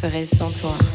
ferais sans toi.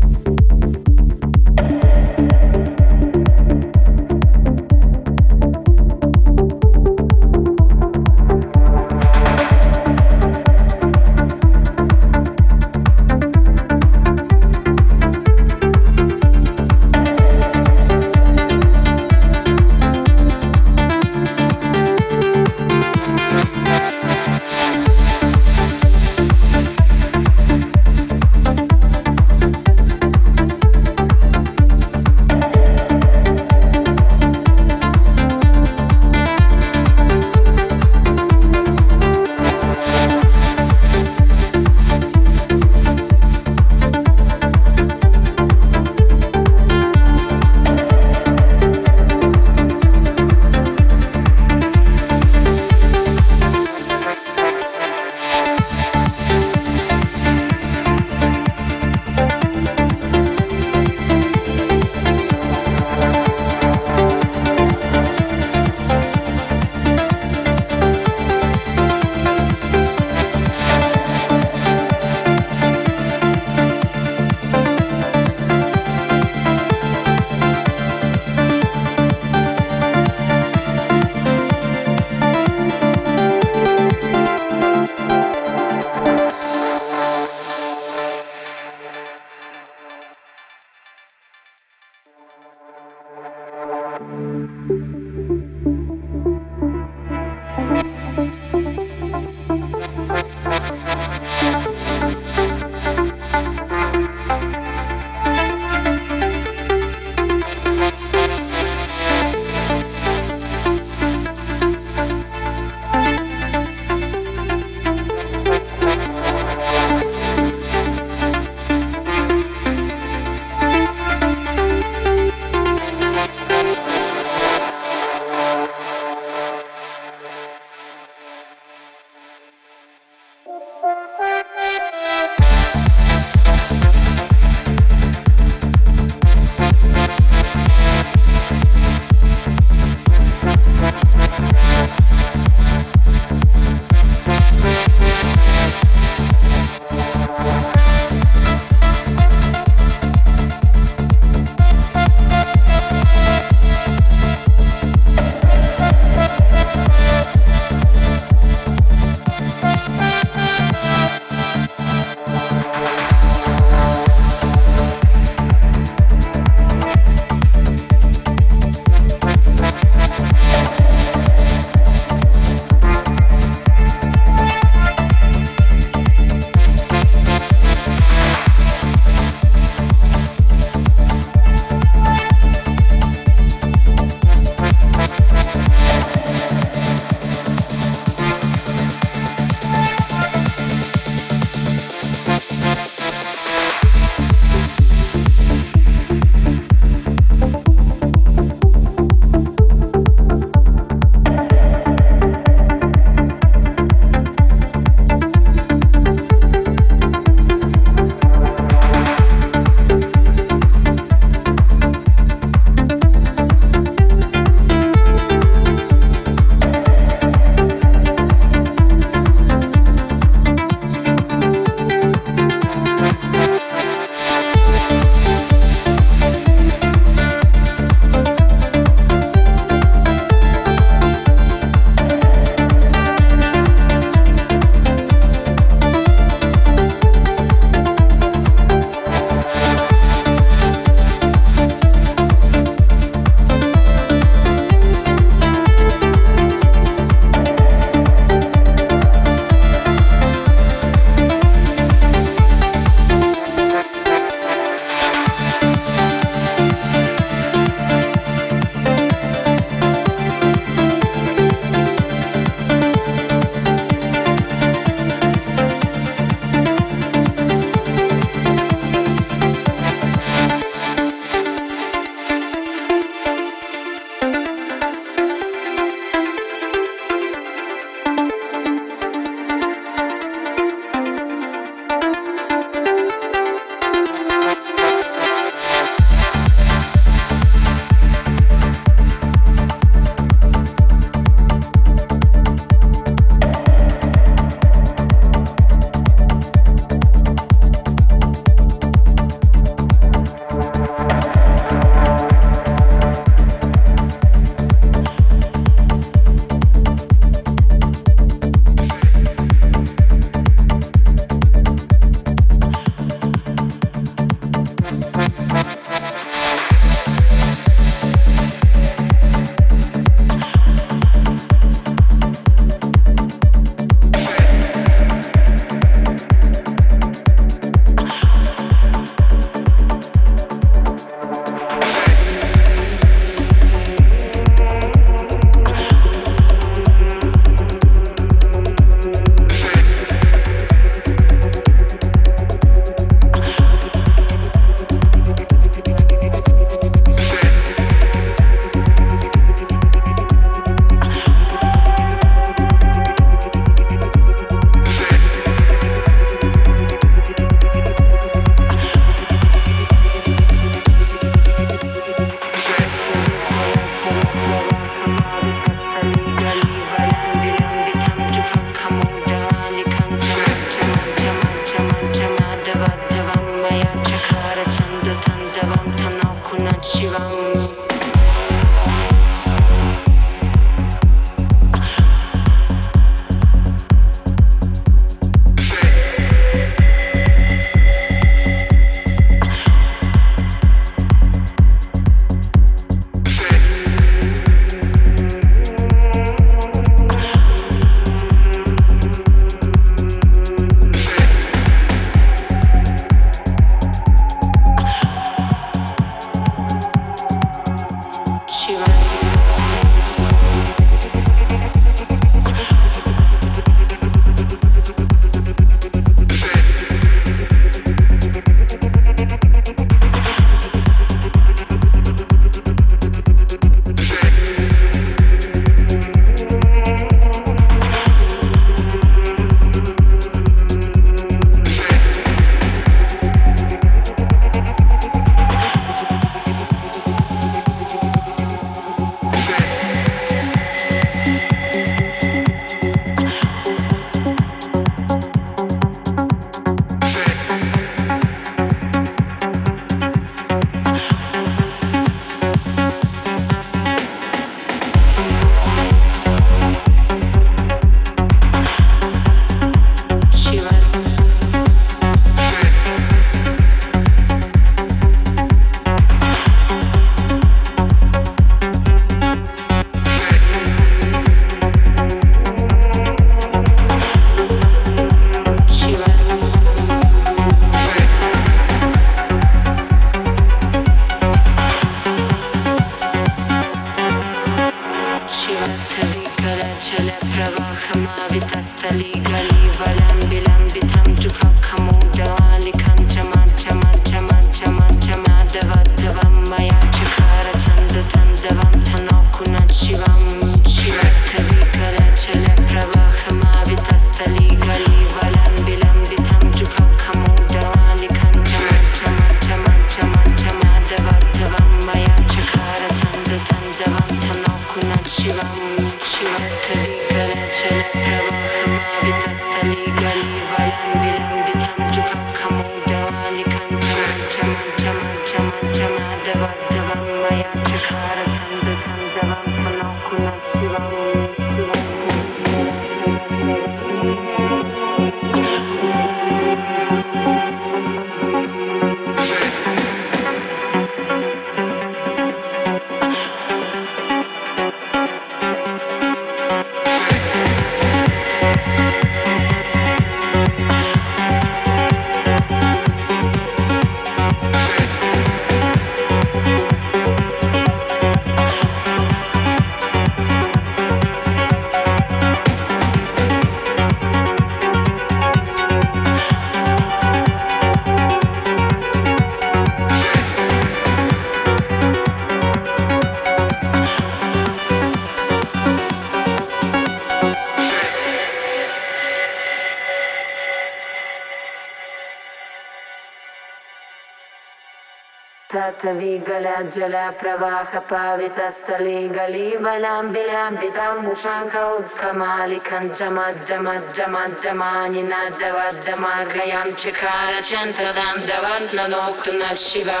जल प्रवाह पावितस्थले गलीबलाम्बिलाम्बिताम्बुशाङ्क उत्कमालिकञ्चमज्जमज्जमज्जमानि नादवद्दमार्गयां चकार चन्द्रदां दवन्नोक्तुन शिवा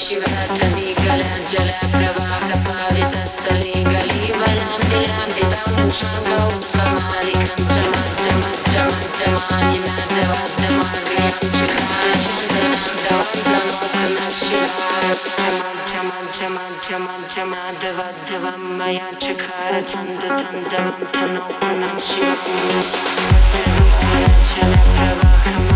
शिवतविगल जल प्रवाह पावितस्थले गलीबलाम्बिलाम्बिताम्बुशाङ्क उत्कमालिकञ्चमज्जमज्जमज्जमानि नादवद्दमार्गयां चकार चन्द्रदां दवन्नोक्तुन शिवा चमाधवद्धवं मया चकार छन्दतन्दवं तनो पुनः शिवं चल प्रवाहमावितस्थली